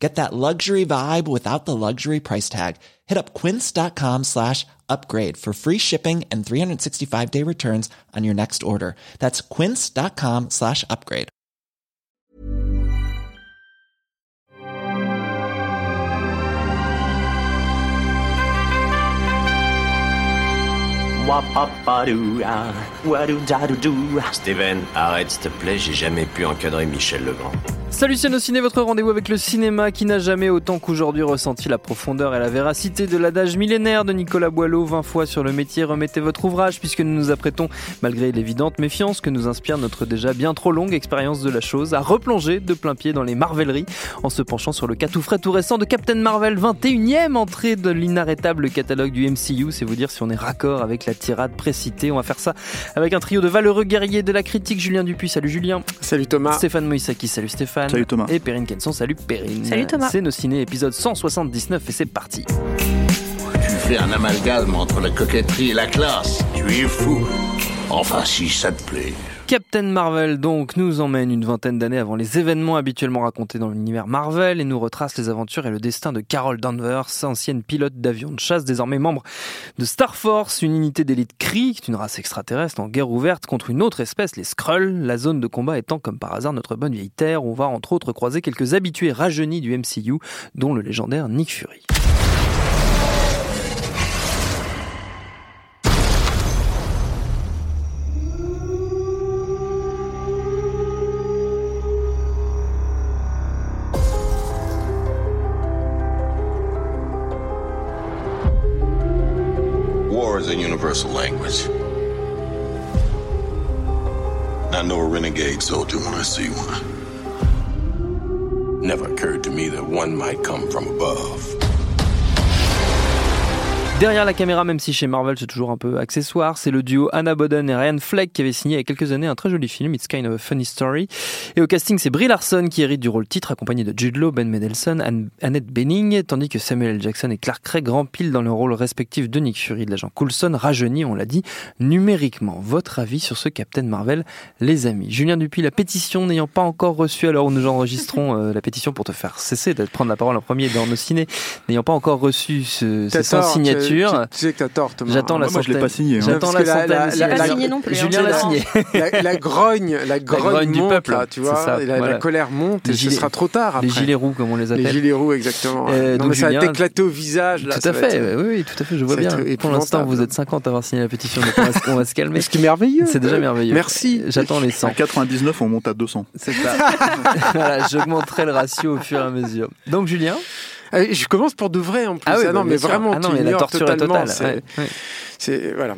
Get that luxury vibe without the luxury price tag. Hit up quince.com slash upgrade for free shipping and 365 day returns on your next order. That's quince.com slash upgrade. Steven, arrête s'il te plaît, j'ai jamais pu encadrer Michel Legrand. Salut c'est Ciné, votre rendez-vous avec le cinéma qui n'a jamais autant qu'aujourd'hui ressenti la profondeur et la véracité de l'adage millénaire de Nicolas Boileau, 20 fois sur le métier, remettez votre ouvrage puisque nous nous apprêtons, malgré l'évidente méfiance que nous inspire notre déjà bien trop longue expérience de la chose, à replonger de plein pied dans les marveleries en se penchant sur le cas tout frais tout récent de Captain Marvel, 21e entrée de l'inarrêtable catalogue du MCU, c'est vous dire si on est raccord avec la tirade précitée. On va faire ça avec un trio de valeureux guerriers de la critique, Julien Dupuis, salut Julien. Salut Thomas. Stéphane Moïsaki, salut Stéphane. Salut Thomas. Et Perrine Kenson, salut Perrine. Salut Thomas. C'est nos ciné épisode 179 et c'est parti. Tu fais un amalgame entre la coquetterie et la classe. Tu es fou. Enfin, si ça te plaît. Captain Marvel donc nous emmène une vingtaine d'années avant les événements habituellement racontés dans l'univers Marvel et nous retrace les aventures et le destin de Carol Danvers, ancienne pilote d'avion de chasse, désormais membre de Star Force, une unité d'élite Kree, qui est une race extraterrestre en guerre ouverte contre une autre espèce, les Skrulls, la zone de combat étant comme par hasard notre bonne vieille Terre, on va entre autres croiser quelques habitués rajeunis du MCU, dont le légendaire Nick Fury. Universal language. I know a renegade soldier when I see one. Never occurred to me that one might come from above. Derrière la caméra, même si chez Marvel c'est toujours un peu accessoire, c'est le duo Anna Boden et Ryan Fleck qui avait signé il y a quelques années un très joli film, It's Kind of a Funny Story. Et au casting, c'est Brie Larson qui hérite du rôle titre, accompagné de Jude Law, Ben Mendelsohn, Anne- Annette Bening, tandis que Samuel L. Jackson et Clark Craig rempilent dans le rôle respectif de Nick Fury et de l'agent Coulson, rajeuni, on l'a dit, numériquement. Votre avis sur ce Captain Marvel, les amis? Julien Dupuis, la pétition n'ayant pas encore reçu, alors où nous enregistrons euh, la pétition pour te faire cesser de prendre la parole en premier dans nos ciné, n'ayant pas encore reçu ce, ces 100 tort, signatures. Tu, tu- tu sais que t'as tort, Thomas. J'attends la Moi, moi, je l'ai centaine. pas signé, hein. J'attends la centaine. la- la- signé non plus, Julien hein. l'a signé. la, la grogne, la grogne, grogne du peuple, là, tu vois. la, colère monte Les et gilets- ce sera trop tard après. Les gilets roux, comme on les Les appelle. gilets roux, exactement. Euh, non, donc mais ça va t'éclater au visage, là. tout à fait, être- oui, tout à fait, je vois bien. Pour l'instant, vous êtes 50 à avoir signé la pétition, donc on va, se- on va se calmer. Ce qui est merveilleux. C'est déjà merveilleux. Merci. J'attends les À 100. 99, on monte à 200. C'est ça. voilà, j'augmenterai le ratio au fur et à mesure. Donc, Julien Je commence pour de vrai en plus. Ah oui, bah, non, mais bien sûr. vraiment, Ah non, mais la torture est totalement. totale. c'est- ouais, voilà.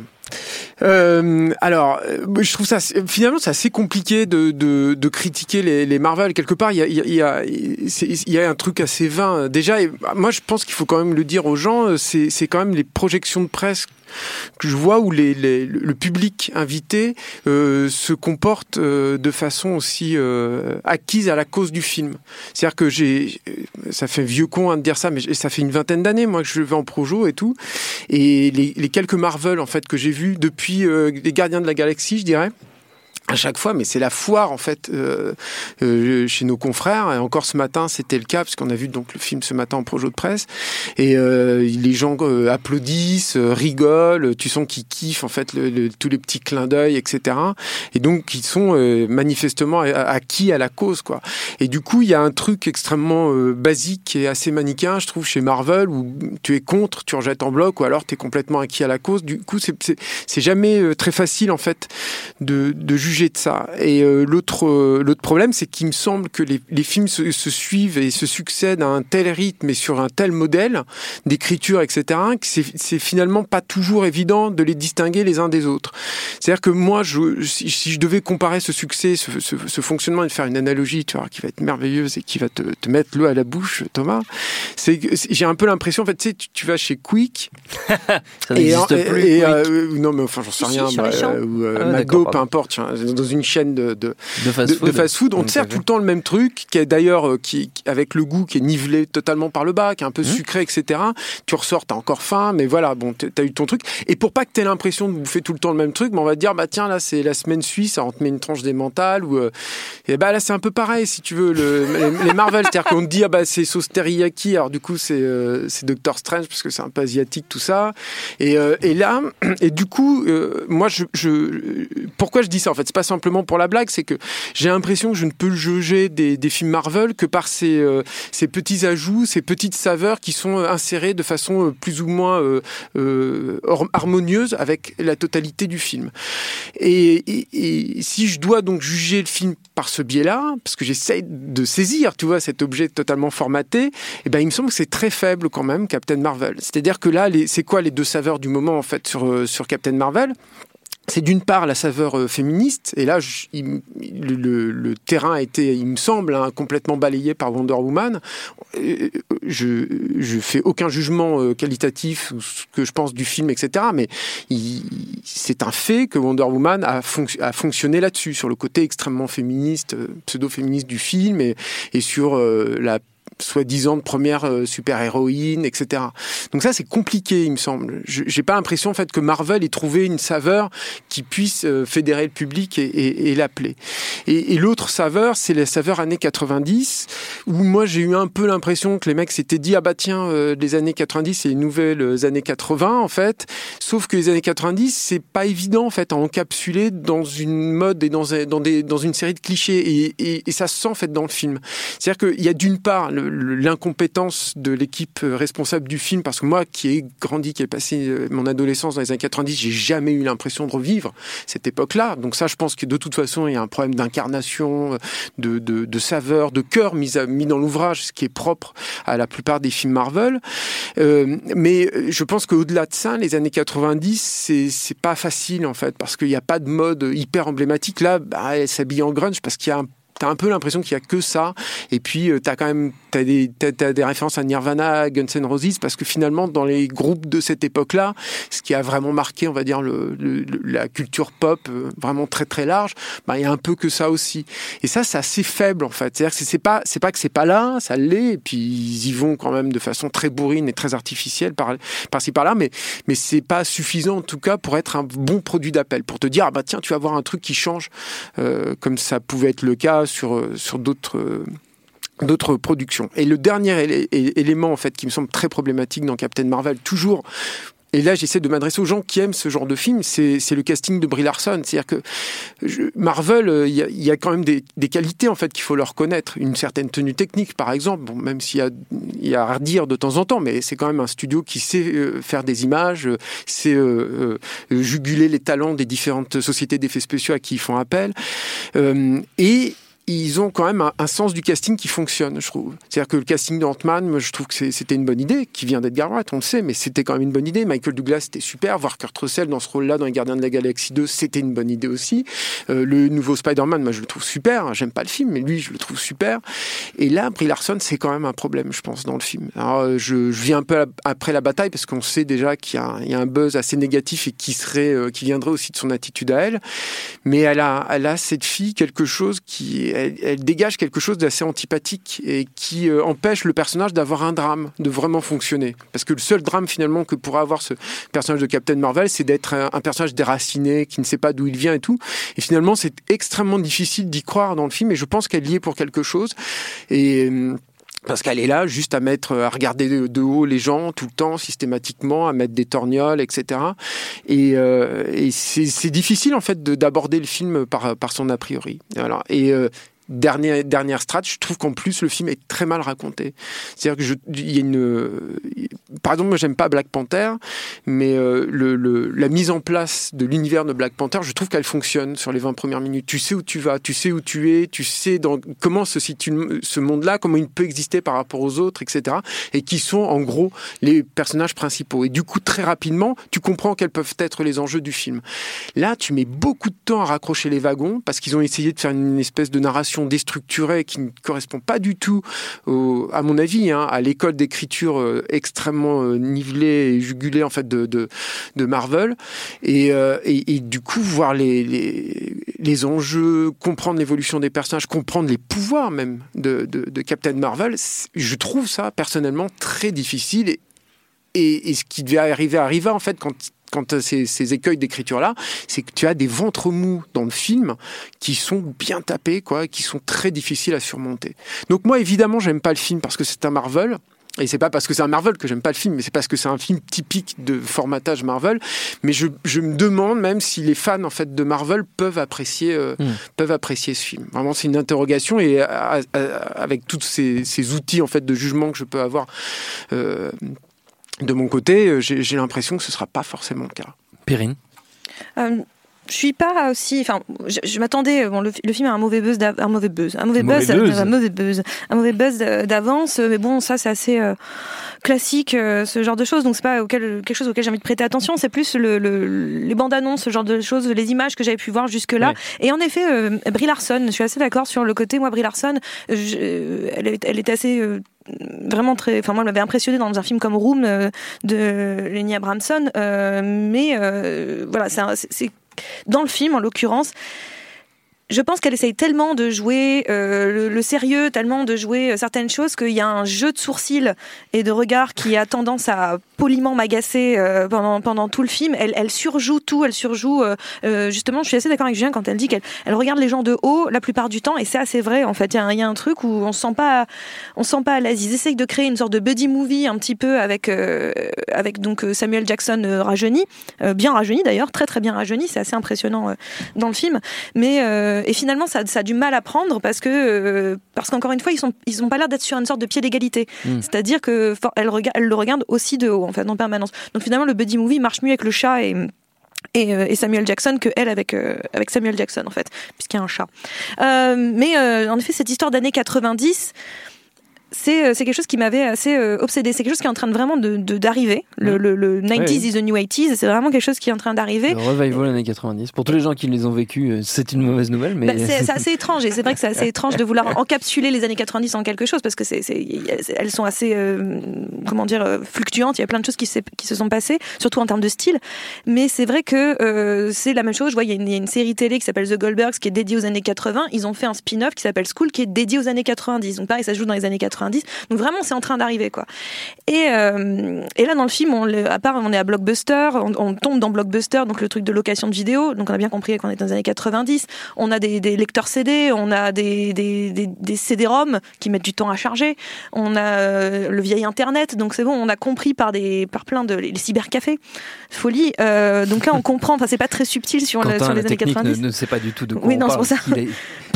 Euh, alors, euh, je trouve ça finalement c'est assez compliqué de, de, de critiquer les, les Marvel. Quelque part, il y a, il y a, il y a, un truc assez vain. Déjà, et moi, je pense qu'il faut quand même le dire aux gens. C'est c'est quand même les projections de presse que je vois où le public invité euh, se comporte euh, de façon aussi euh, acquise à la cause du film. C'est-à-dire que j'ai, ça fait vieux con hein, de dire ça, mais ça fait une vingtaine d'années moi que je vais en projo et tout, et les, les quelques Marvel en fait que j'ai vus depuis les Gardiens de la Galaxie, je dirais à chaque fois, mais c'est la foire en fait euh, euh, chez nos confrères. Et encore ce matin, c'était le cas parce qu'on a vu donc le film ce matin en projo de presse. Et euh, les gens euh, applaudissent, euh, rigolent. Tu sens qu'ils kiffent en fait le, le- tous les petits clins d'œil, etc. Et donc ils sont euh, manifestement acquis à la cause, quoi. Et du coup, il y a un truc extrêmement basique et assez manichéen, je trouve, chez Marvel, où tu es contre, tu rejettes en bloc, ou alors tu es complètement acquis à la cause. Du coup, c'est- jamais très facile en fait de, de juger de ça. Et euh, l'autre euh, l'autre problème, c'est qu'il me semble que les, les films se, se suivent et se succèdent à un tel rythme et sur un tel modèle d'écriture, etc., que c'est finalement pas toujours évident de les distinguer les uns des autres. C'est-à-dire que moi, je, si, si je devais comparer ce succès, ce, ce, ce fonctionnement et de faire une analogie, tu vois, qui va être merveilleuse et qui va te, te mettre l'eau à la bouche, Thomas, c'est j'ai un peu l'impression, en fait, tu sais, tu, tu vas chez Quick, Ça n'existe et, plus. et, oui. euh, non, mais enfin, j'en sais si, rien, bah, ou Ah, McDo, peu importe. Dans une chaîne de, de, De fast-food. de. On te sert ok. tout le temps le même truc, qui est d'ailleurs euh, qui, avec le goût qui est nivelé totalement par le bas, qui est un Mmh. peu sucré, etc. Tu ressors, t'as encore faim, mais voilà, bon, t'as eu ton truc. Et pour pas que t'aies l'impression de bouffer tout le temps le même truc, mais on va te dire, bah tiens, là c'est la semaine suisse, on te met une tranche démentale ou euh, et bah là c'est un peu pareil si tu veux le, les, les Marvel, c'est-à-dire qu'on te dit ah bah c'est sauce teriyaki, alors du coup c'est euh, Doctor Strange parce que c'est un peu asiatique tout ça. Et, euh, et là et du coup euh, moi je, je pourquoi je dis ça en fait? Pas simplement pour la blague, c'est que j'ai l'impression que je ne peux juger des, films Marvel que par ces, euh, ces petits ajouts, ces petites saveurs qui sont euh, insérées de façon euh, plus ou moins harmonieuse avec la totalité du film. Et, et- et si je dois donc juger le film par ce biais-là, parce que j'essaye de saisir, tu vois, cet objet totalement formaté, eh ben il me semble que c'est très faible quand même, Captain Marvel. C'est-à-dire que là, c'est quoi les deux saveurs du moment en fait sur, sur Captain Marvel? C'est d'une part la saveur euh, féministe, et là, je- le, le- terrain a été, il me semble, hein, complètement balayé par Wonder Woman. Euh, Je, fais aucun jugement euh, qualitatif ou ce que je pense du film, etc. Mais c'est un fait que Wonder Woman a, fonc- a fonctionné là-dessus, sur le côté extrêmement féministe, pseudo-féministe du film, et, sur la soi-disant de première euh, super-héroïne, etc. Donc ça, c'est compliqué, il me semble. J'ai pas l'impression, en fait, que Marvel ait trouvé une saveur qui puisse euh, fédérer le public et, l'appeler. Et, l'autre saveur, c'est la saveur années 90, où moi, j'ai eu un peu l'impression que les mecs s'étaient dit, ah bah tiens, euh, les années 90, c'est les nouvelles années 80, en fait. Sauf que les années 90, c'est pas évident, en fait, à encapsuler dans une mode et dans, dans, dans une série de clichés. Et, ça se sent, en fait, dans le film. C'est-à-dire qu'il y a d'une part le- l'incompétence de l'équipe euh, responsable du film, parce que moi, qui ai grandi, qui ai passé euh, mon adolescence dans les années 90, j'ai jamais eu l'impression de revivre cette époque-là. Donc ça, je pense que de toute façon, il y a un problème d'incarnation, euh, de, de, saveur, de cœur mis, à- mis dans l'ouvrage, ce qui est propre à la plupart des films Marvel. Mais je pense qu'au-delà de ça, les années 90, c'est c'est pas facile en fait, parce qu'il n'y a pas de mode hyper emblématique. Là, bah, elle s'habille en grunge parce qu'il y a un T'as un peu l'impression qu'il y a que ça, et puis euh, t'as quand même t'as des t'as des références à Nirvana, Guns N' Roses, parce que finalement dans les groupes de cette époque-là, ce qui a vraiment marqué, on va dire la culture pop euh, vraiment très très large, bah il y a un peu que ça aussi. Et ça c'est assez faible en fait. C'est-à-dire que c'est pas c'est pas que c'est pas là, ça l'est, et puis ils y vont quand même de façon très bourrine et très artificielle par par-ci par-là, mais mais c'est pas suffisant en tout cas pour être un bon produit d'appel, pour te dire ah bah tiens tu vas avoir un truc qui change, euh, comme ça pouvait être le cas sur euh, sur d'autres euh, d'autres productions. Et le dernier élément en fait qui me semble très problématique dans Captain Marvel, toujours. Et là, j'essaie de m'adresser aux gens qui aiment ce genre de film. C'est le casting de Brie Larson. C'est-à-dire que Marvel, euh, il y, a, quand même des, qualités en fait qu'il faut leur connaître. Une certaine tenue technique, par exemple. Bon, même s'il y a, y a à redire de temps en temps, mais c'est quand même un studio qui sait faire des images, euh, sait juguler les talents des différentes sociétés d'effets spéciaux à qui ils font appel. Et ils ont quand même un, sens du casting qui fonctionne, je trouve. C'est-à-dire que le casting d'Ant-Man, moi, je trouve que c'était une bonne idée, qui vient d'Edgar Wright, on le sait, mais c'était quand même une bonne idée. Michael Douglas, c'était super. Voir Kurt Russell dans ce rôle-là dans Les Gardiens de la Galaxie 2, c'était une bonne idée aussi. Euh, le nouveau Spider-Man, moi, je le trouve super. J'aime pas le film, mais lui, je le trouve super. Et là, Brie Larson, c'est quand même un problème, je pense, dans le film. Euh, je, je viens un peu après la bataille, parce qu'on sait déjà qu'il y, a un- buzz assez négatif et qui serait, euh, qui viendrait aussi de son attitude à elle. Mais elle a, elle a cette fille quelque chose qui, elle, dégage quelque chose d'assez antipathique et qui euh, empêche le personnage d'avoir un drame, de vraiment fonctionner. Parce que le seul drame finalement que pourrait avoir ce personnage de Captain Marvel, c'est d'être un, un personnage déraciné, qui ne sait pas d'où il vient et tout. Et finalement, c'est extrêmement difficile d'y croire dans le film. Et je pense qu'elle y est pour quelque chose. Et euh, parce qu'elle est là juste à mettre, à regarder de, haut les gens tout le temps, systématiquement, à mettre des torgnoles, etc. Et, euh, et c'est difficile en fait de- d'aborder le film par, par son a priori. Voilà. Et euh, dernière dernière strat, je trouve qu'en plus le film est très mal raconté. C'est-à-dire que je, y a une, par exemple, moi j'aime pas Black Panther, mais euh, le, la mise en place de l'univers de Black Panther, je trouve qu'elle fonctionne sur les 20 premières minutes. Tu sais où tu vas, tu sais où tu es, tu sais comment se situe ce monde-là, comment il peut exister par rapport aux autres, etc. Et qui sont en gros les personnages principaux. Et du coup, très rapidement, tu comprends quels peuvent être les enjeux du film. Là, tu mets beaucoup de temps à raccrocher les wagons parce qu'ils ont essayé de faire une espèce de narration déstructurée qui ne correspond pas du tout, à mon avis, hein, à l'école d'écriture euh, extrêmement euh, nivelée et jugulée en fait de, de, Marvel. Et, euh, et, et, du coup, voir les, les, les enjeux, comprendre l'évolution des personnages, comprendre les pouvoirs même de, de, Captain Marvel, je trouve ça personnellement très difficile. Et, et ce qui devait arriver arriva en fait quand quand ces, ces écueils d'écriture-là, c'est que tu as des ventres mous dans le film qui sont bien tapés, quoi, qui sont très difficiles à surmonter. Donc moi, évidemment, j'aime pas le film parce que c'est un Marvel. Et c'est pas parce que c'est un Marvel que j'aime pas le film, mais c'est parce que c'est un film typique de formatage Marvel. Mais je, je, me demande même si les fans en fait de Marvel peuvent apprécier euh, mmh. peuvent apprécier ce film. Vraiment, c'est une interrogation et à, à, avec tous ces, ces, outils en fait de jugement que je peux avoir. Euh, de mon côté, j'ai l'impression que ce ne sera pas forcément le cas. Périne euh, je suis pas aussi. Enfin, je, je m'attendais. Bon, le, le, film a un mauvais buzz, un mauvais buzz, un mauvais, buzz, buzz. un mauvais buzz, un mauvais buzz d'avance. Mais bon, ça, c'est assez euh, classique, euh, ce genre de choses. Donc, c'est pas auquel, quelque chose auquel j'ai envie de prêter attention. C'est plus le, le, les bandes annonces, ce genre de choses, les images que j'avais pu voir jusque là. Ouais. Et en effet, euh, Brie Larson. Je suis assez d'accord sur le côté. Moi, Brie Larson, je, elle, elle était assez euh, vraiment très enfin moi elle m'avait impressionné dans un film comme Room euh, de Lenny Abramson euh, mais euh, voilà c'est dans le film en l'occurrence je pense qu'elle essaye tellement de jouer euh, le, sérieux, tellement de jouer certaines choses qu'il y a un jeu de sourcils et de regard qui a tendance à poliment m'agacer euh, pendant, pendant tout le film. Elle, surjoue tout, elle surjoue. Euh, justement, je suis assez d'accord avec Julien quand elle dit qu'elle elle regarde les gens de haut la plupart du temps, et c'est assez vrai. En fait, il y, a un truc où on se sent pas, on se sent pas à l'aise. Ils essayent de créer une sorte de buddy movie un petit peu avec euh, avec donc Samuel Jackson rajeuni, bien rajeuni d'ailleurs, très très bien rajeuni. C'est assez impressionnant dans le film, mais et finalement ça, ça, a du mal à prendre parce que parce qu'encore une fois ils sont ils ont pas l'air d'être sur une sorte de pied d'égalité. Mm. C'est-à-dire que elle, le regarde aussi de haut en fait en permanence. Donc finalement le buddy movie marche mieux avec le chat et et, et, Samuel Jackson que elle avec euh, avec Samuel Jackson en fait puisqu'il y a un chat euh, mais euh, en effet cette histoire d'années 90 c'est quelque chose qui m'avait assez euh, obsédé. C'est quelque chose qui est en train de vraiment d'arriver. De, de le, le, le, 90s ouais, is the new 80s. C'est vraiment quelque chose qui est en train d'arriver. Le revival années 90. Pour tous les gens qui les ont vécus, c'est une mauvaise nouvelle. Mais bah, c'est assez étrange. Et c'est vrai que c'est assez étrange de vouloir encapsuler les années 90 en quelque chose parce que c'est elles sont assez, euh, comment dire, fluctuantes. Il y a plein de choses qui, qui se sont passées, surtout en termes de style. Mais c'est vrai que euh, c'est la même chose. Je vois, il y, a une, il y a une série télé qui s'appelle The Goldbergs qui est dédiée aux années 80. Ils ont fait un spin-off qui s'appelle School qui est dédié aux années 90. Donc pareil, ça se joue dans les années 90. Donc vraiment, c'est en train d'arriver, quoi. Et, euh, et là, dans le film, on, à part, on est à Blockbuster, on, on, tombe dans Blockbuster, donc le truc de location de vidéo. Donc on a bien compris qu'on est dans les années 90. On a des, des lecteurs CD, on a des, des, CD-ROM qui mettent du temps à charger. On a euh, le vieil Internet. Donc c'est bon, on a compris par des, par plein de les cybercafés. Folie. Euh, donc là, on comprend. Enfin, c'est pas très subtil sur, Quentin, le, sur les la années 90. Ne, ne sait pas du tout de quoi oui, on non, parle. pour ça. Il est,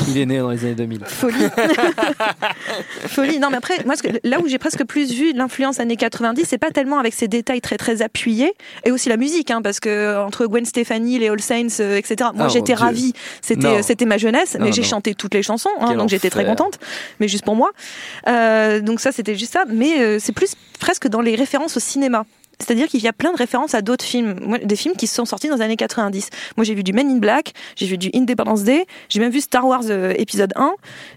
il est né dans les années 2000. Folie. Folie. Non, mais après, moi, là où j'ai presque plus vu l'influence années 90, c'est pas tellement avec ces détails très très appuyés, et aussi la musique, hein, parce que entre Gwen Stefani, les All Saints, euh, etc. Moi, Ah, j'étais ravie. C'était c'était ma jeunesse, mais j'ai chanté toutes les chansons, hein, donc j'étais très contente. Mais juste pour moi. Euh, donc ça, c'était juste ça. Mais euh, c'est plus presque dans les références au cinéma. C'est-à-dire qu'il y a plein de références à d'autres films, des films qui sont sortis dans les années 90. Moi, j'ai vu du Men in Black, j'ai vu du Independence Day, j'ai même vu Star Wars euh, épisode 1,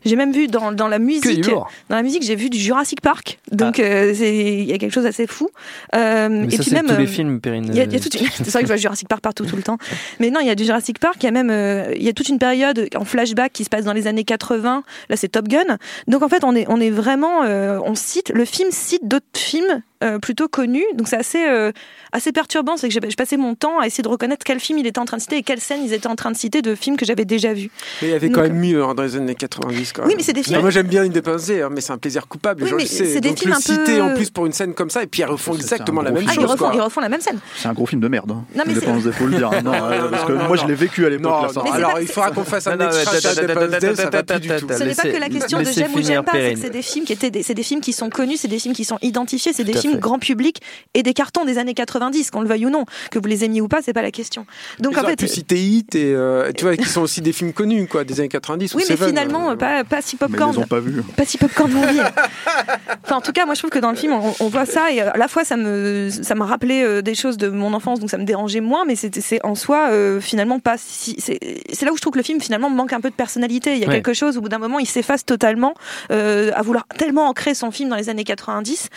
j'ai même vu dans, dans la musique, dans la musique, j'ai vu du Jurassic Park. Donc, euh, c'est- il y a quelque chose d'assez fou. Euh, Mais et ça, puis même, tous les euh, films, Perrine. il y a, il y a toute. C'est vrai que je vois Jurassic Park partout tout le temps. Mais non, il y a du Jurassic Park, il y a même euh, il y a toute une période en flashback qui se passe dans les années 80. Là, c'est Top Gun. Donc en fait, on est on est vraiment euh, on cite le film cite d'autres films euh, plutôt connus. Donc c'est assez euh, assez perturbant, c'est que j'ai- je passais mon temps à essayer de reconnaître quel film il était en train de citer et quelles scènes ils étaient en train de citer de films que j'avais déjà vus. Mais il y avait Donc, quand même mieux hein, dans les années 90. Quand Oui, même. mais c'est des films- Non, moi j'aime bien Independence Day, hein, mais c'est un plaisir coupable. Oui, c'est des Donc films le un peu- citer en plus pour une scène comme ça, et puis ils refont exactement la même Ah, film. ils chose. refont, quoi. ils refont la même scène. C'est un gros film de merde. Hein. Non, mais Day, faut le dire. Non, euh, parce que non, moi, non. je l'ai vécu à l'époque. Alors il faudra qu'on fasse un Ce n'est pas que la question de j'aime ou j'aime pas, c'est que c'est des films qui étaient des, c'est des films qui sont connus, c'est des films qui sont identifiés, c'est des Tout grand public et des cartons des années 90, qu'on le veuille ou non. Que vous les aimiez ou pas, c'est pas la question. Donc en fait. Pu citer Hit et euh, tu vois, qui sont aussi des films connus, quoi, des années 90. Oui, mais finalement, pas, pas si popcorn. Mais ils ont pas vu. Pas si popcorn movie. enfin, en tout cas, moi, je trouve que dans le film, on, voit ça et à la fois, ça me, ça m'a rappelé des choses de mon enfance, donc ça me dérangeait moins, mais c'est en soi, finalement, pas si. C'est là où je trouve que le film, finalement, manque un peu de personnalité. Il y a quelque chose, au bout d'un moment, il s'efface totalement à vouloir tellement ancrer son film dans les années 90.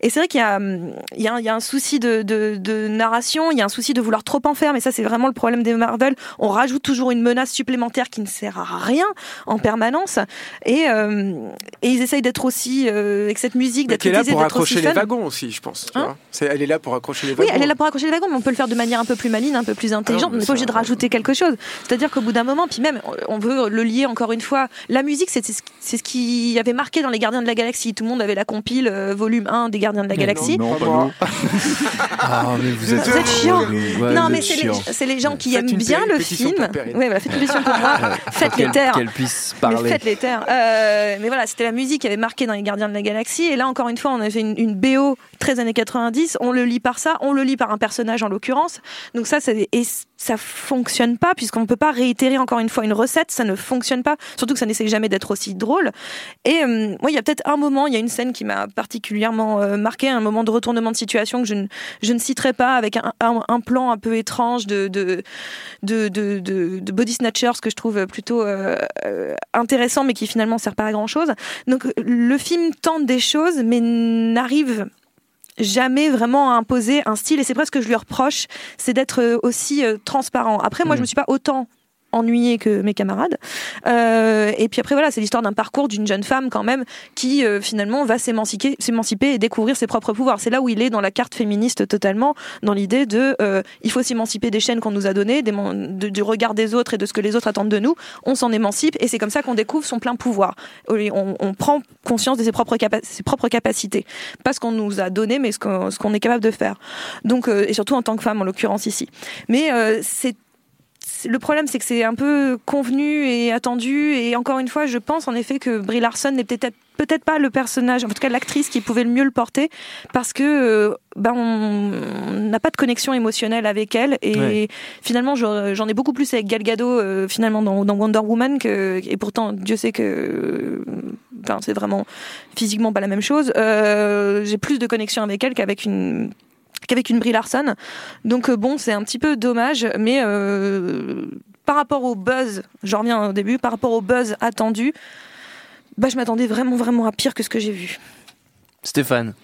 Et c'est vrai qu'il y a, il y, a, il y a un souci de, de, de, narration, il y a un souci de vouloir trop en faire, mais ça c'est vraiment le problème des Marvel. On rajoute toujours une menace supplémentaire qui ne sert à rien en permanence. Et, euh, et ils essayent d'être aussi, euh, avec cette musique, d'être là pour accrocher les wagons aussi, je pense. Hein elle est là pour accrocher les wagons. Oui, elle est là pour accrocher les wagons, mais on peut le faire de manière un peu plus maligne, un peu plus intelligente. Ah on n'est pas obligé de rajouter quelque chose. C'est-à-dire qu'au bout d'un moment, puis même, on veut le lier encore une fois. La musique, c'est ce qui avait marqué dans les Gardiens de la Galaxie. Tout le monde avait la compile euh, volume 1 des Gardiens de la Galaxie. Non, non, ah, mais vous êtes, vous êtes chiant. non, mais c'est les, gens qui aiment bien le film. Oui, voilà, faites une pétition pour moi. faites les terres. Qu'elle puisse parler. faites les terres. Euh, mais voilà, c'était la musique qui avait marqué dans les Gardiens de la Galaxie. Et là, encore une fois, on a fait une, BO 13 années 90. On le lit par ça. On le lit par un personnage en l'occurrence. Donc ça, c'est ça fonctionne pas puisqu'on ne peut pas réitérer encore une fois une recette, ça ne fonctionne pas, surtout que ça n'essaie jamais d'être aussi drôle. Et euh, moi, il y a peut-être un moment, il y a une scène qui m'a particulièrement euh, marqué, un moment de retournement de situation que je ne, je ne citerai pas, avec un, un, plan un peu étrange de, de, de, de, de body snatchers que je trouve plutôt euh, intéressant, mais qui finalement sert pas à grand chose. Donc le film tente des choses, mais n'arrive jamais vraiment imposer un style et c'est presque ce que je lui reproche, c'est d'être euh, aussi euh, transparent. Après, moi, je mm. me suis pas autant ennuyé que mes camarades. Euh, et puis après, voilà, c'est l'histoire d'un parcours d'une jeune femme quand même qui finalement va s'émanciper, et découvrir ses propres pouvoirs. C'est là où il est dans la carte féministe totalement, dans l'idée de il faut s'émanciper des chaînes qu'on nous a données, du regard des autres et de ce que les autres attendent de nous. On s'en émancipe et c'est comme ça qu'on découvre son plein pouvoir. On, prend conscience de ses propres, capacités. Pas ce qu'on nous a donné, mais ce qu'on est capable de faire. Donc, euh, et surtout en tant que femme, en l'occurrence ici. Mais euh, c'est le problème, c'est que c'est un peu convenu et attendu. Et encore une fois, je pense en effet que Brie Larson n'est peut-être peut-être pas le personnage, en tout cas l'actrice qui pouvait le mieux le porter, parce que euh, ben on n'a pas de connexion émotionnelle avec elle. Et finalement, j'en ai beaucoup plus avec Gal Gadot euh, finalement dans, Wonder Woman que, et pourtant Dieu sait que enfin, c'est vraiment physiquement pas la même chose. Euh, j'ai plus de connexion avec elle qu'avec une qu'avec une Brie Larson. Donc bon, c'est un petit peu dommage, mais par rapport au buzz, j'en reviens au début, par rapport au buzz attendu, bah, je m'attendais vraiment, vraiment à pire que ce que j'ai vu. Stéphane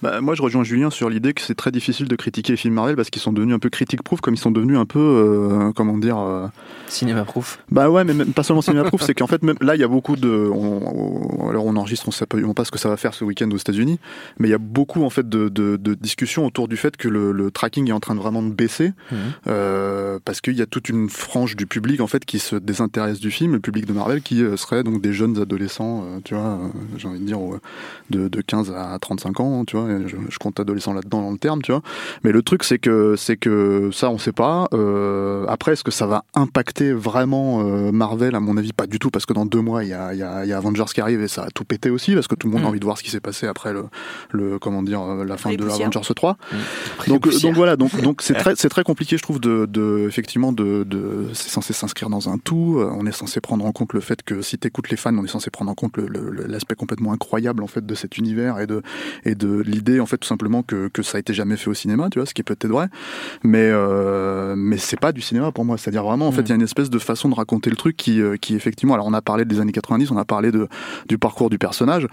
bah, moi, je rejoins Julien sur l'idée que c'est très difficile de critiquer les films Marvel parce qu'ils sont devenus un peu critique-proof, comme ils sont devenus un peu, euh, comment dire, euh... cinéma-proof. Bah ouais, mais même, pas seulement cinéma-proof, c'est qu'en fait, même là, il y a beaucoup de, on, alors on enregistre, on sait pas ce que ça va faire ce week-end aux États-Unis, mais il y a beaucoup en fait de, de, de, discussions autour du fait que le, le, tracking est en train de vraiment de baisser, mmh. euh, parce qu'il y a toute une frange du public en fait qui se désintéresse du film, le public de Marvel, qui serait donc des jeunes adolescents, tu vois, j'ai envie de dire de, de 15 à 35 ans, tu vois je, compte adolescent là-dedans dans le terme, tu vois. Mais le truc, c'est que c'est que ça, on sait pas. Euh, après, est-ce que ça va impacter vraiment euh, Marvel? À mon avis, pas du tout, parce que dans deux mois, il y a, y, a, y a Avengers qui arrive et ça a tout pété aussi, parce que tout le monde a mm. envie de voir ce qui s'est passé après le, le comment dire, euh, la fin de Avengers 3. Mm. Donc, donc voilà, donc donc c'est très c'est très compliqué, je trouve, de, de effectivement de, de c'est censé s'inscrire dans un tout. On est censé prendre en compte le fait que si t'écoutes les fans, on est censé prendre en compte l'aspect complètement incroyable en fait de cet univers et de et de l'idée en fait tout simplement que, que ça a été jamais fait au cinéma, tu vois, ce qui est peut-être vrai, mais euh, mais c'est pas du cinéma pour moi. C'est-à-dire vraiment, en fait, il y a une espèce de façon de raconter le truc qui euh, qui effectivement, alors on a parlé des années 90, on a parlé de du parcours du personnage.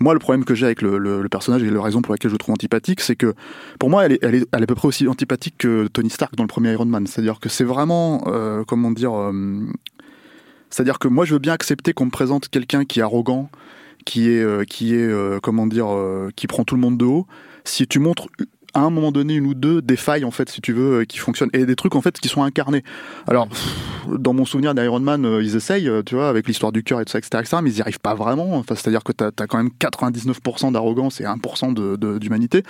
Moi, le problème que j'ai avec le, le, personnage et la raison pour laquelle je le trouve antipathique, c'est que pour moi, elle est, elle, est, elle est à peu près aussi antipathique que Tony Stark dans le premier Iron Man. C'est-à-dire que c'est vraiment, euh, comment dire, euh, c'est-à-dire que moi, je veux bien accepter qu'on me présente quelqu'un qui est arrogant, qui est, euh, qui est, euh, comment dire, euh, qui prend tout le monde de haut. Si tu montres à un moment donné une ou deux des failles en fait si tu veux qui fonctionnent. Et des trucs en fait qui sont incarnés. Alors dans mon souvenir d'Iron Man ils essayent tu vois avec l'histoire du cœur et tout ça etc., mais ils n'y arrivent pas vraiment. Enfin, c'est à dire que tu as, quand même 99% d'arrogance et 1% d'humanité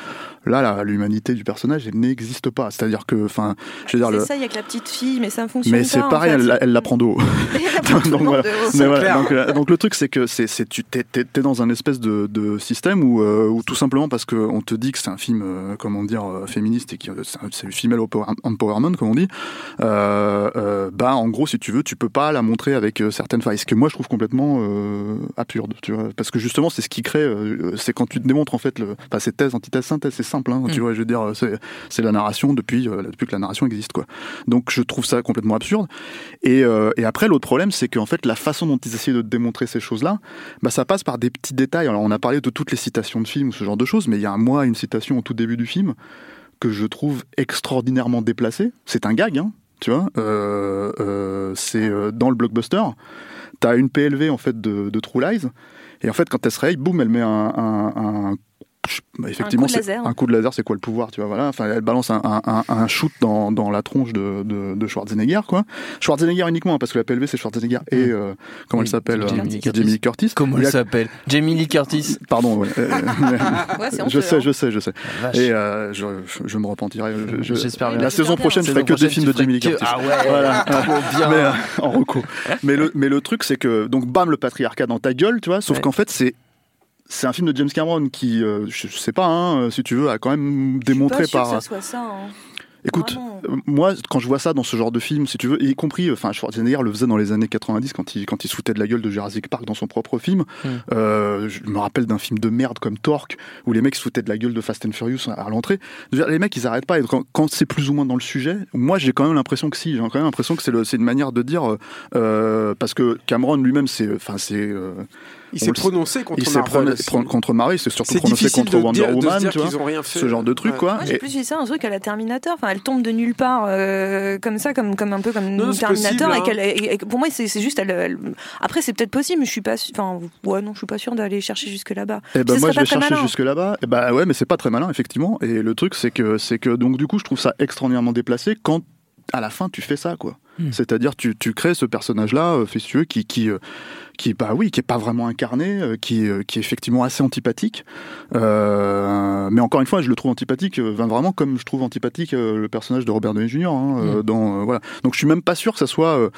de, là l'humanité du personnage elle n'existe pas. C'est à dire que enfin je veux dire c'est ça il y a que la petite fille mais ça fonctionne mais c'est pareil elle, elle, la prend donc, voilà. donc, donc, le truc c'est que c'est tu t'es es, dans un espèce de, de système où, où tout simplement parce qu'on te dit que c'est un film comment dire féministe et que c'est le female empowerment comme on dit bah en gros si tu veux tu peux pas la montrer avec certaines failles ce que moi je trouve complètement absurde tu vois parce que justement c'est ce qui crée c'est quand tu te démontres en fait le enfin, c'est thèse antithèse synthèse c'est simple hein, tu mm. vois je veux dire c'est la narration depuis depuis que la narration existe quoi donc je trouve ça complètement absurde. Et, euh, et après, l'autre problème, c'est qu'en fait, la façon dont ils essaient de démontrer ces choses-là, bah, ça passe par des petits détails. Alors, on a parlé de toutes les citations de films ou ce genre de choses, mais il y a un mois, une citation au tout début du film que je trouve extraordinairement déplacée. C'est un gag, hein, tu vois. Euh, euh, c'est dans le blockbuster. T'as une PLV en fait de, de True Lies. Et en fait, quand elle se réveille, boum, elle met un, un, un bah, effectivement, un coup, laser. un coup de laser, c'est quoi le pouvoir, tu vois, voilà. Enfin, elle balance un, un, un shoot dans, dans, la tronche de, de, de, Schwarzenegger, quoi. Schwarzenegger uniquement, hein, parce que la PLV, c'est Schwarzenegger et, mm. euh, comment elle s'appelle Jamie, euh, Lee Curtis. Comment elle s'appelle Jamie Lee Curtis. Pardon, ouais. Euh, ouais je sais, hein. je sais, je sais. Et euh, je, je, me repentirai. J'espère bien. La saison prochaine, je ferai que des films de Jamie Lee Curtis. Ah ouais, voilà. bien. Mais, en recours. Mais le, mais le truc, c'est que, donc, bam, le patriarcat dans ta gueule, tu vois, sauf qu'en fait, c'est c'est un film de James Cameron qui, euh, je, sais pas, hein, si tu veux, a quand même démontré je suis pas par. Que ça soit ça, hein. Écoute, euh, moi, quand je vois ça dans ce genre de film, si tu veux, y compris, enfin, Schwarzenegger le faisait dans les années 90 quand il, quand il se de la gueule de Jurassic Park dans son propre film. Euh, je me rappelle d'un film de merde comme Torque, où les mecs se foutaient de la gueule de Fast and Furious à l'entrée. Les mecs, ils arrêtent pas. Et quand, quand c'est plus ou moins dans le sujet, moi, j'ai quand même l'impression que si, j'ai quand même l'impression que c'est une manière de dire, euh, parce que Cameron lui-même, c'est, enfin, c'est, il s'est prononcé contre il Marvel. contre Marvel, il s'est surtout prononcé contre Wonder Woman, tu vois. Rien fait. Ce genre de truc, quoi. Moi, j'ai plus vu ça un truc à la Terminator. Enfin, elle tombe de nulle part, euh, comme ça, comme, comme un peu comme non, Terminator. Possible, et, hein. pour moi, c'est juste. Elle, Après, c'est peut-être possible, mais je suis pas. Enfin, ouais, non, je suis pas sûr d'aller chercher jusque là-bas. Et eh ben, moi, je vais chercher jusque là-bas. Et eh bah ouais, mais c'est pas très malin, effectivement. Et le truc, c'est que, c'est que, donc, du coup, je trouve ça extraordinairement déplacé quand à la fin tu fais ça quoi. Hmm. C'est-à-dire tu, tu crées ce personnage là, euh, Festueux, qui, qui, euh, qui bah oui, qui est pas vraiment incarné, euh, qui, euh, qui est effectivement assez antipathique. Euh, mais encore une fois, je le trouve antipathique, vraiment comme je trouve antipathique le personnage de Robert Downey Jr. Hein, mm. dans voilà. Donc je suis même pas sûr que ça soit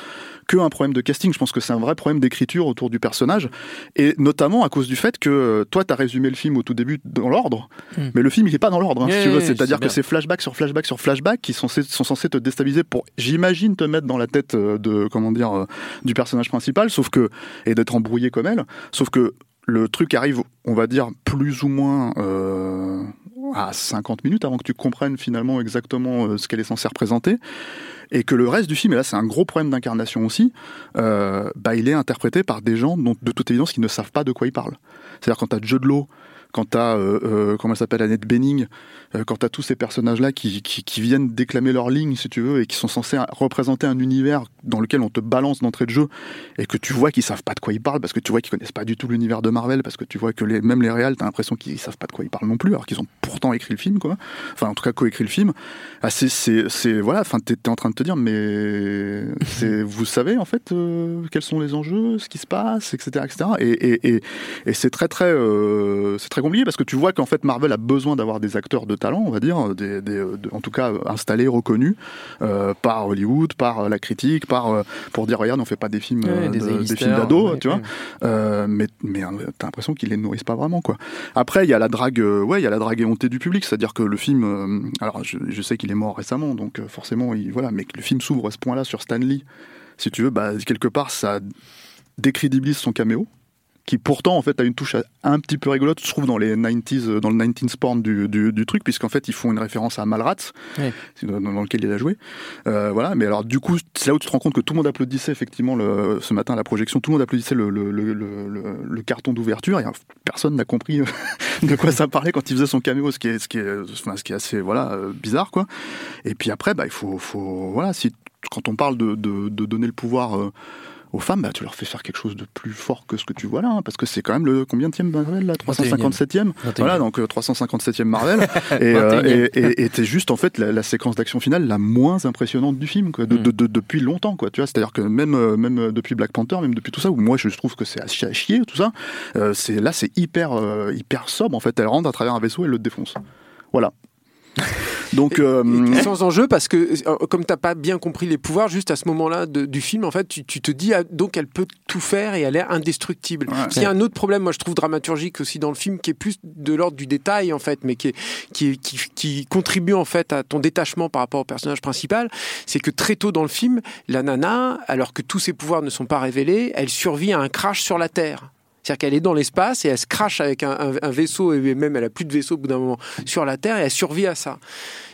que un problème de casting. Je pense que c'est un vrai problème d'écriture autour du personnage, et notamment à cause du fait que toi, tu as résumé le film au tout début dans l'ordre, mm. mais le film il est pas dans l'ordre. Hein, si tu veux, c'est-à-dire que c'est flashback sur flashback sur flashback qui sont, sont censés te déstabiliser pour, j'imagine, te mettre dans la tête de comment dire du personnage principal. Sauf que et d'être embrouillé comme elle. Sauf que le truc arrive, on va dire, plus ou moins euh, à 50 minutes avant que tu comprennes finalement exactement euh, ce qu'elle est censée représenter. Et que le reste du film, et là c'est un gros problème d'incarnation aussi, euh, bah, il est interprété par des gens dont de toute évidence qui ne savent pas de quoi ils parlent. C'est-à-dire quand tu as Jude Law quand tu as, euh, euh, comment elle s'appelle, Annette Benning, euh, quand tu as tous ces personnages-là qui, viennent déclamer leur ligne, si tu veux, et qui sont censés représenter un univers dans lequel on te balance d'entrée de jeu, et que tu vois qu'ils savent pas de quoi ils parlent, parce que tu vois qu'ils connaissent pas du tout l'univers de Marvel, parce que tu vois que les, même les réals, tu as l'impression qu'ils savent pas de quoi ils parlent non plus, alors qu'ils ont pourtant écrit le film, quoi. Enfin, en tout cas, coécrit le film. Ah, c'est, c'est, voilà, enfin, tu es en train de te dire, mais c'est, vous savez, en fait, euh, quels sont les enjeux, ce qui se passe, etc., etc. Et, et, et, et c'est très, très, euh, c'est très compliqué parce que tu vois qu'en fait Marvel a besoin d'avoir des acteurs de talent, on va dire, des, des en tout cas installés, reconnus euh, par Hollywood, par la critique, par euh, pour dire regarde on fait pas des films euh, des, des, films d'ados, tu vois. Euh, mais mais t'as l'impression qu'ils les nourrissent pas vraiment quoi. Après il y a la drague, ouais il y a la drague du public, c'est-à-dire que le film, alors je, sais qu'il est mort récemment donc forcément il, voilà, mais que le film s'ouvre à ce point-là sur Stanley, si tu veux, bah quelque part ça décrédibilise son caméo qui pourtant en fait a une touche un petit peu rigolote, je trouve dans les 90s, euh, dans le 19 porn du, du, du truc, puisqu'en fait ils font une référence à Malrats, dans, lequel il a joué. Euh, voilà, mais alors du coup c'est là où tu te rends compte que tout le monde applaudissait effectivement le, ce matin à la projection, tout le monde applaudissait le, le, carton d'ouverture, et personne n'a compris euh, de quoi ça parlait quand il faisait son caméo, ce qui est, ce qui est, enfin, ce qui est assez voilà bizarre quoi. Et puis après bah il faut, faut voilà si quand on parle de, de, de donner le pouvoir aux femmes, bah, tu leur fais faire quelque chose de plus fort que ce que tu vois là, hein, parce que c'est quand même le combien de Marvel là? 357e Voilà, donc 357e euh, Marvel. Euh, et t'es juste en fait la, séquence d'action finale la moins impressionnante du film, quoi, de, mm. de, depuis longtemps, quoi. Tu vois, c'est-à-dire que même euh, même depuis Black Panther, même depuis tout ça, où moi je trouve que c'est à chier, tout ça, c'est là c'est hyper hyper sobre en fait. Elle rentre à travers un vaisseau et elle le défonce. Voilà. Donc, euh, sans enjeu parce que euh, comme t'as pas bien compris les pouvoirs, juste à ce moment-là du film, en fait, tu, te dis ah, donc elle peut tout faire et elle est indestructible. Il y a un autre problème, moi je trouve dramaturgique aussi dans le film, qui est plus de l'ordre du détail en fait, mais qui, qui, qui, qui contribue en fait à ton détachement par rapport au personnage principal, c'est que très tôt dans le film, la nana, alors que tous ses pouvoirs ne sont pas révélés, elle survit à un crash sur la Terre. C'est-à-dire qu'elle est dans l'espace et elle se crache avec un, vaisseau et même elle a plus de vaisseau au bout d'un moment sur la Terre et elle survit à ça.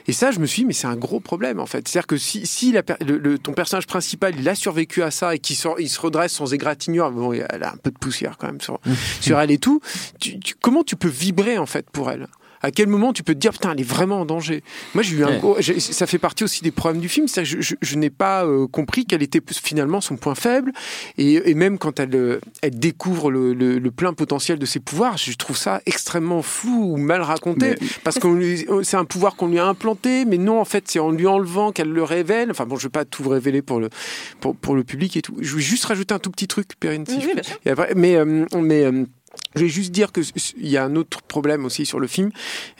Et ça, je me suis dit, mais c'est un gros problème en fait. C'est-à-dire que si, si le, ton personnage principal il a survécu à ça et qu'il il se redresse sans égratignure, bon, elle a un peu de poussière quand même sur, sur elle et tout, comment tu peux vibrer en fait pour elle? À quel moment tu peux te dire putain elle est vraiment en danger? Moi j'ai eu un ça fait partie aussi des problèmes du film c'est je, je, n'ai pas euh, compris quel était finalement son point faible. Et, même quand elle euh, elle découvre le, le, plein potentiel de ses pouvoirs je trouve ça extrêmement flou ou mal raconté. Parce que c'est un pouvoir qu'on lui a implanté mais non en fait c'est en lui enlevant qu'elle le révèle. Enfin bon je vais pas tout révéler pour le pour, pour le public et tout. Je vais juste rajouter un tout petit truc Perrine mais euh, mais je vais juste dire qu'il y a un autre problème aussi sur le film,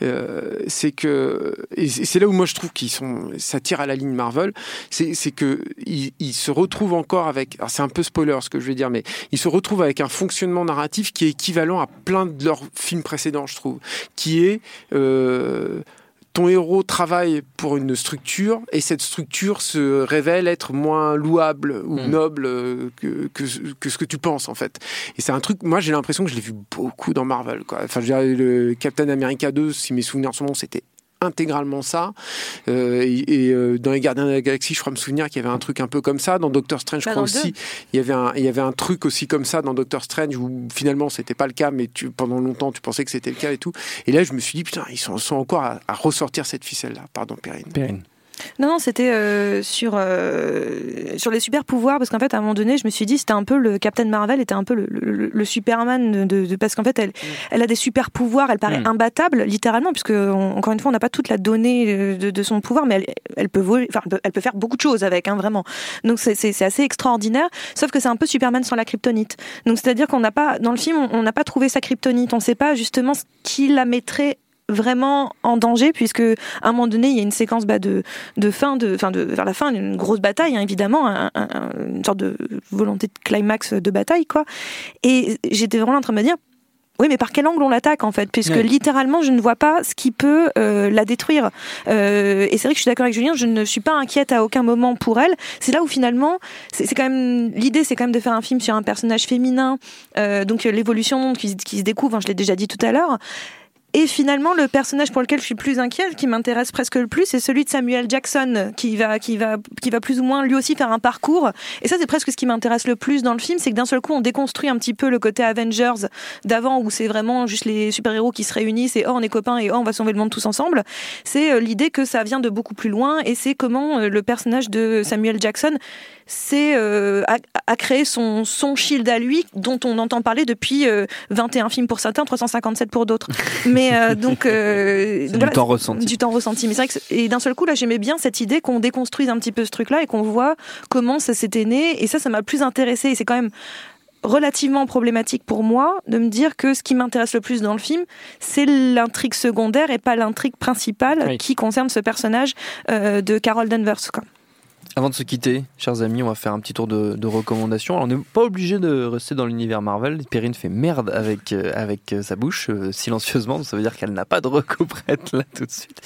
euh, c'est que et c'est là où moi je trouve qu'ils sont, ça tire à la ligne Marvel, c'est que ils, se retrouvent encore avec, c'est un peu spoiler ce que je vais dire, mais ils se retrouvent avec un fonctionnement narratif qui est équivalent à plein de leurs films précédents, je trouve, qui est euh, ton héros travaille pour une structure et cette structure se révèle être moins louable ou hmm. noble euh, que, que, ce que tu penses en fait. Et c'est un truc, moi j'ai l'impression que je l'ai vu beaucoup dans Marvel. Quoi. Enfin, je dirais, le Captain America 2, si mes souvenirs sont bons, c'était intégralement ça. Euh, et, euh, dans Les Gardiens de la Galaxie, je crois me souvenir qu'il y avait un truc un peu comme ça. Dans Doctor Strange, je crois aussi, il y, avait un, il y avait un truc aussi comme ça dans Doctor Strange où finalement c'était pas le cas, mais tu, pendant longtemps tu pensais que c'était le cas et tout. Et là, je me suis dit, putain, ils sont, sont encore à, ressortir cette ficelle-là. Pardon, Perrine. Perrine. Non, non, c'était euh, sur euh, sur les super pouvoirs parce qu'en fait à un moment donné, je me suis dit c'était un peu le Captain Marvel était un peu le, le, Superman de, parce qu'en fait elle mm. elle a des super pouvoirs, elle paraît mm. imbattable littéralement puisque encore une fois on n'a pas toute la donnée euh, de, son pouvoir, mais elle, elle peut voler, enfin elle peut faire beaucoup de choses avec, hein, vraiment. Donc c'est c'est assez extraordinaire. Sauf que c'est un peu Superman sans la kryptonite. Donc c'est à dire qu'on n'a pas dans le film on n'a pas trouvé sa kryptonite, on ne sait pas justement ce qui la mettrait vraiment en danger puisque à un moment donné il y a une séquence bah, de, de fin de, fin de vers la fin une grosse bataille hein, évidemment une sorte de volonté de climax de bataille quoi et j'étais vraiment en train de me dire oui, mais par quel angle on l'attaque en fait? Puisque littéralement, je ne vois pas ce qui peut euh, la détruire. Euh, et c'est vrai que je suis d'accord avec Julien, je ne suis pas inquiète à aucun moment pour elle. C'est là où finalement, c'est quand même l'idée, c'est quand même de faire un film sur un personnage féminin, euh, donc l'évolution qui, qui se découvre. Hein, je l'ai déjà dit tout à l'heure. Et finalement, le personnage pour lequel je suis plus inquiète, qui m'intéresse presque le plus, c'est celui de Samuel Jackson, qui va, qui va, qui va plus ou moins lui aussi faire un parcours. Et ça, c'est presque ce qui m'intéresse le plus dans le film, c'est que d'un seul coup, on déconstruit un petit peu le côté Avengers d'avant, où c'est vraiment juste les super-héros qui se réunissent et oh, on est copains et oh, on va sauver le monde tous ensemble. C'est euh, l'idée que ça vient de beaucoup plus loin et c'est comment euh, le personnage de Samuel Jackson c'est euh, à, créer son, son shield à lui, dont on entend parler depuis 21 films pour certains, 357 pour d'autres. Mais euh, donc euh, du temps ressenti. Du temps ressenti. Mais c'est vrai que et d'un seul coup là, j'aimais bien cette idée qu'on déconstruise un petit peu ce truc-là et qu'on voit comment ça s'était né. Et ça, ça m'a plus intéressé. Et c'est quand même relativement problématique pour moi de me dire que ce qui m'intéresse le plus dans le film, c'est l'intrigue secondaire et pas l'intrigue principale qui concerne ce personnage euh, de Carol Danvers. Quoi. Avant de se quitter, chers amis, on va faire un petit tour de, recommandations. Alors, on n'est pas obligé de rester dans l'univers Marvel. Perrine fait merde avec, euh, avec euh, sa bouche, euh, silencieusement. ça veut dire qu'elle n'a pas de reco prête là tout de suite.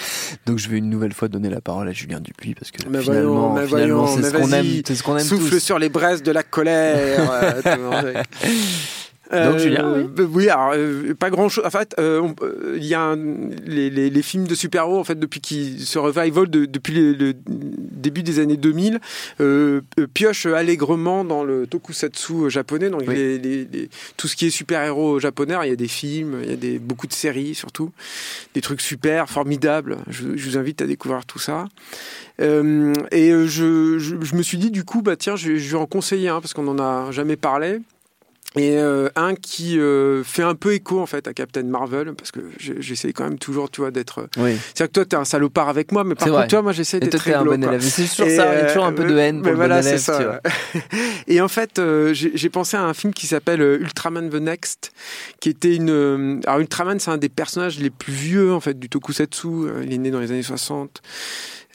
Donc, je vais une nouvelle fois donner la parole à Julien Dupuis parce que finalement, finalement c'est ce qu'on aime. C'est ce qu'on aime Souffle sur les braises de la colère. Donc, Julien, oui. Euh, oui alors, euh, pas grand chose. En fait, euh, il y a les, les, les, films de super-héros, en fait, depuis qu'ils se revival de, depuis le, début des années 2000, piochent allègrement dans le tokusatsu japonais, donc les, les, tout ce qui est super-héros japonais. Il y a des films, il y a des, beaucoup de séries surtout, des trucs super, formidables. Je, je vous invite à découvrir tout ça. Euh, et je, je, je, me suis dit, du coup, bah tiens, je, je vais en conseiller un, parce qu'on en a jamais parlé. Et euh, un qui euh, fait un peu écho en fait à Captain Marvel parce que j'essaie quand même toujours tu vois d'être oui. c'est que toi t'es un salopard avec moi mais par contre toi moi j'essaie d'être très un bon élève. C'est toujours ça il y a toujours un peu de haine pour le voilà, bon élève, ça, et en fait j'ai pensé à un film qui s'appelle Ultraman the Next qui était une alors Ultraman c'est un des personnages les plus vieux en fait du tokusatsu. Il est né dans les années 60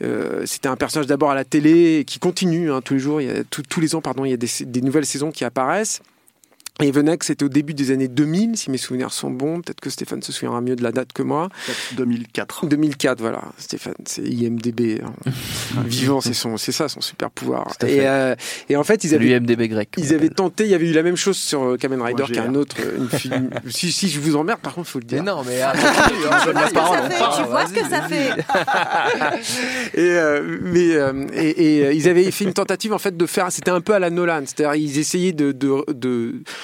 euh, c'était un personnage d'abord à la télé qui continue hein, tous les jours, il y a, tous les ans, pardon, il y a des, des nouvelles saisons qui apparaissent. Et Venex, c'était au début des années 2000, si mes souvenirs sont bons. Peut-être que Stéphane se souviendra mieux de la date que moi. 2004. 2004, voilà. Stéphane, c'est IMDB. Hein. Vivant, c'est son, c'est ça, son super pouvoir. Et, euh, et, en fait, ils avaient. L'IMDB grec. Ils avaient tenté, il y avait eu la même chose sur euh, Kamen Rider qu'un autre, euh, une film. si, si je vous emmerde, par contre, il faut le dire. Mais non, mais la parole. Tu vois ce que ça fait. et, mais, et, et, ils avaient fait une tentative, en fait, de faire, c'était un peu à la Nolan. C'est-à-dire, ils essayaient de, de, de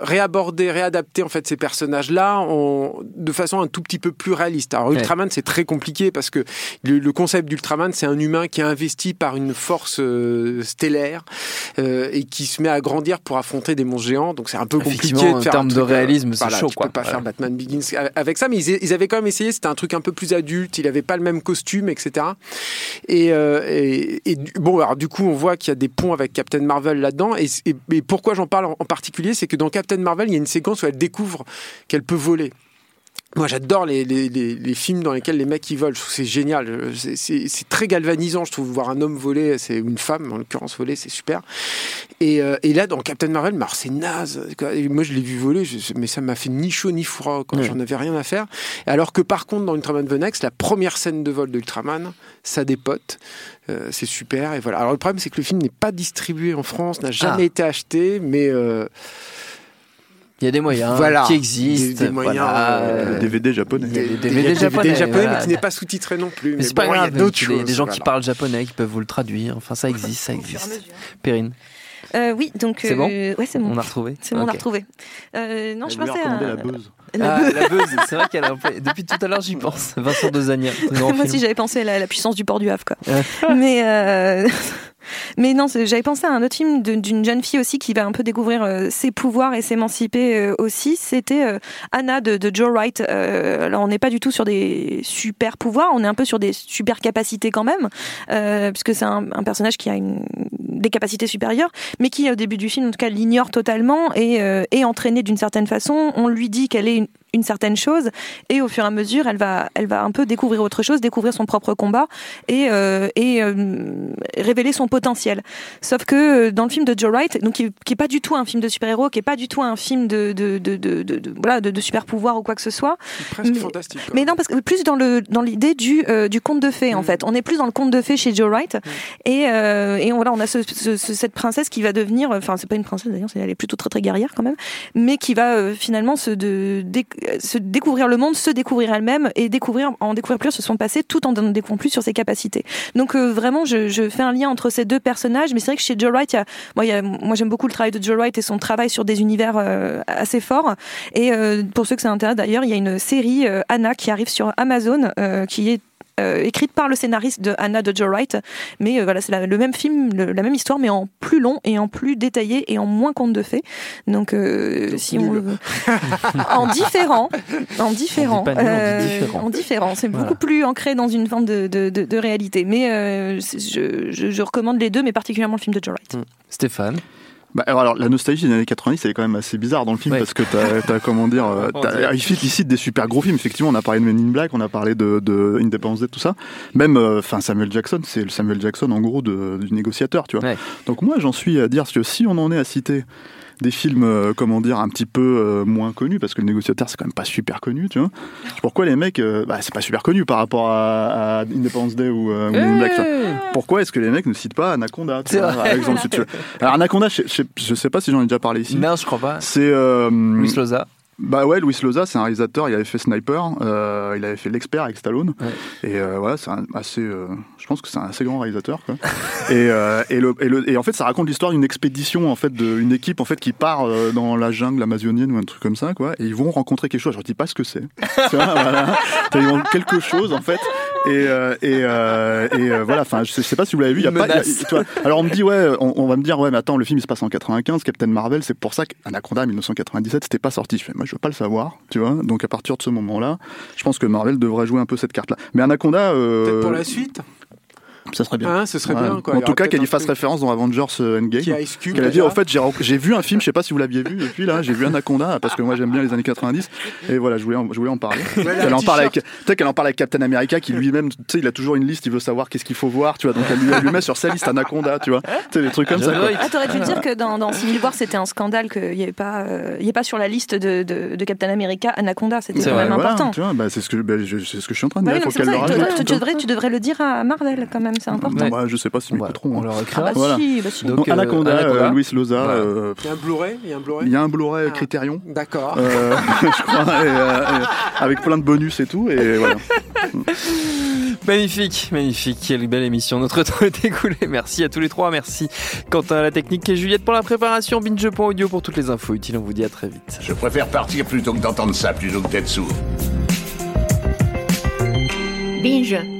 réaborder, réadapter en fait ces personnages-là de façon un tout petit peu plus réaliste. Alors Ultraman c'est très compliqué parce que le, concept d'Ultraman c'est un humain qui est investi par une force euh, stellaire euh, et qui se met à grandir pour affronter des monstres géants. Donc c'est un peu compliqué de faire en termes de euh, réalisme, c'est chaud. Tu peux pas faire Batman Begins avec ça, mais ils, avaient quand même essayé. C'était un truc un peu plus adulte. Il avait pas le même costume, etc. Et, et, bon, alors du coup on voit qu'il y a des ponts avec Captain Marvel là-dedans. Et, et, pourquoi j'en parle en, particulier, c'est que dans Captain Marvel, il y a une séquence où elle découvre qu'elle peut voler. Moi, j'adore les, les, les, films dans lesquels les mecs ils volent. Je trouve c'est génial. C'est très galvanisant, je trouve, voir un homme voler, c'est une femme en l'occurrence voler, c'est super. Et, euh, et, là, dans Captain Marvel, c'est naze. moi, je l'ai vu voler, mais ça m'a fait ni chaud ni froid. quand J'en avais rien à faire. Alors que par contre, dans Ultraman The Next, la première scène de vol d'Ultraman, ça dépote. Euh, c'est super. Et voilà. Alors le problème, c'est que le film n'est pas distribué en France, n'a jamais ah. été acheté, mais euh, il y a des moyens qui existent. Des, moyens, euh, DVD japonais. Des DVD, japonais, mais qui n'est pas sous-titré non plus. Mais, c'est pas grave. Il y a des gens qui parlent japonais qui peuvent vous le traduire. Enfin, ça existe, ça existe. Perrine. Euh, oui, donc. C'est bon euh, Ouais, c'est bon. On a retrouvé C'est bon, on a retrouvé. Euh, non, je pensais à. la buzz. La, ah, la buzz, c'est vrai qu'elle a Depuis tout à l'heure, j'y pense. Vincent Dezania. Moi aussi, j'avais pensé à la, la, puissance du port du Havre, quoi. Mais. Mais non, j'avais pensé à un autre film d'une jeune fille aussi qui va un peu découvrir euh, ses pouvoirs et s'émanciper euh, aussi. C'était euh, Anna de, Joe Wright. alors on n'est pas du tout sur des super pouvoirs, on est un peu sur des super capacités quand même, puisque c'est un, personnage qui a une, des capacités supérieures, mais qui au début du film en tout cas l'ignore totalement et est entraîné d'une certaine façon. On lui dit qu'elle est une, une certaine chose et au fur et à mesure elle va elle va un peu découvrir autre chose découvrir son propre combat et euh, et euh, révéler son potentiel sauf que euh, dans le film de Joe Wright donc qui, qui est pas du tout un film de super héros qui est pas du tout un film de de de, de, de voilà de, de, super pouvoir ou quoi que ce soit presque mais, fantastique mais non parce que plus dans le dans l'idée du du conte de fées en mm. fait on est plus dans le conte de fées chez Joe Wright mm. et et voilà on a ce, cette princesse qui va devenir enfin c'est pas une princesse d'ailleurs elle est plutôt très très guerrière quand même mais qui va finalement se de, se découvrir le monde, se découvrir elle-même et découvrir, en découvrir plus sur son passé tout en en découvrant plus sur ses capacités. Donc euh, vraiment, je, fais un lien entre ces deux personnages, mais c'est vrai que chez Joe Wright, y a, moi, j'aime beaucoup le travail de Joe Wright et son travail sur des univers euh, assez forts. Et euh, pour ceux que ça intéresse d'ailleurs, il y a une série Anna qui arrive sur Amazon qui est écrite par le scénariste de Anna de Joe Wright. Mais euh, voilà, c'est le même film, la même histoire, mais en plus long et en plus détaillé et en moins conte de fées. Donc, euh, si on en différent, en différent, en différent, c'est beaucoup plus ancré dans une forme de, de, de, réalité. Mais je, je, je, recommande les deux, mais particulièrement le film de Joe Wright. Mmh. Stéphane? Bah, alors, la nostalgie des années 90, elle est quand même assez bizarre dans le film parce que t'as, as, comment dire, euh, il cite des super gros films. Effectivement, on a parlé de Men in Black, on a parlé de, de Independence Day, tout ça. Même, euh, enfin, Samuel Jackson, c'est le Samuel Jackson en gros de, du négociateur, tu vois. Donc moi, j'en suis à dire que si on en est à citer des films, euh, comment dire, un petit peu euh, moins connus, parce que le négociateur, c'est quand même pas super connu, tu vois. Pourquoi les mecs, euh, bah, c'est pas super connu par rapport à, Independence Day ou Black, Pourquoi est-ce que les mecs ne citent pas Anaconda, par exemple, si tu veux. Alors, Anaconda, je, je, sais pas si j'en ai déjà parlé ici. Non, je crois pas. C'est. Louis Loza. Bah ouais, Luis Loza, c'est un réalisateur, il avait fait Sniper, euh, il avait fait L'Expert avec Stallone. Et euh, voilà, c'est assez. Euh, je pense que c'est un assez grand réalisateur. Quoi. et, euh, et, le, et, le, et, en fait, ça raconte l'histoire d'une expédition, en fait, d'une équipe en fait, qui part euh, dans la jungle amazonienne ou un truc comme ça, quoi. Et ils vont rencontrer quelque chose. Je ne dis pas ce que c'est. voilà. Ils quelque chose, en fait. Et, euh, et, euh, et euh, voilà, enfin, je sais, je sais pas si vous l'avez vu. Il y a pas, il y a- tu vois, alors on me dit, ouais, on, on va me dire, ouais, mais attends, le film il se passe en 95, Captain Marvel, c'est pour ça qu'Anaconda 1997, c'était pas sorti. Je fais, moi, je veux pas le savoir, tu vois. Donc à partir de ce moment-là, je pense que Marvel devrait jouer un peu cette carte-là. Mais Anaconda, euh, Peut-être pour la suite, ça serait bien. ce serait Ouais. bien. Quoi. En tout cas, qu'elle y fasse truc référence dans Avengers euh, Endgame. Qu'elle a dit, en fait, j'ai vu un film, je sais pas si vous l'aviez vu depuis là, j'ai vu Anaconda parce que moi j'aime bien les années 90 et voilà, je voulais en, je voulais en parler. elle en parle avec, peut-être qu'elle en parle avec Captain America qui lui-même, tu sais, il a toujours une liste, il veut savoir qu'est-ce qu'il faut voir, tu vois, donc elle lui, elle lui met sur sa liste Anaconda, tu vois, tu sais, des trucs comme ça. quoi. Ah, t'aurais dû dire que dans, dans Civil War, c'était un scandale qu'il n'y avait pas, euh, il y ait pas sur la liste de, de, de Captain America Anaconda. C'était C'est quand vrai, même Voilà, important. tu vois, bah, c'est ce que, bah, je, c'est ce que je suis en train de Bah dire. faut qu'elle le rajoute. devrais, tu devrais le dire à Marvel quand même, c'est important. Bah, je sais pas s'ils Ouais, m'écouteront. on hein. leur Ah écrira. bah Voilà. si, bah si. Donc, Donc, euh, Anaconda, Anaconda. euh, Luis Loza, Voilà. euh, Il y a un Blu-ray, il y a un Blu-ray. il y a un Blu-ray Ah. Criterion. D'accord. euh, je crois, et, euh, et avec plein de bonus et tout, et voilà. Magnifique, magnifique, quelle belle émission. Notre temps est écoulé. Merci à tous les trois. Merci Quentin à la technique et Juliette pour la préparation. Binge.audio pour toutes les infos utiles. On vous dit à très vite. Je préfère partir plutôt que d'entendre ça, plutôt que d'être sourd. Binge.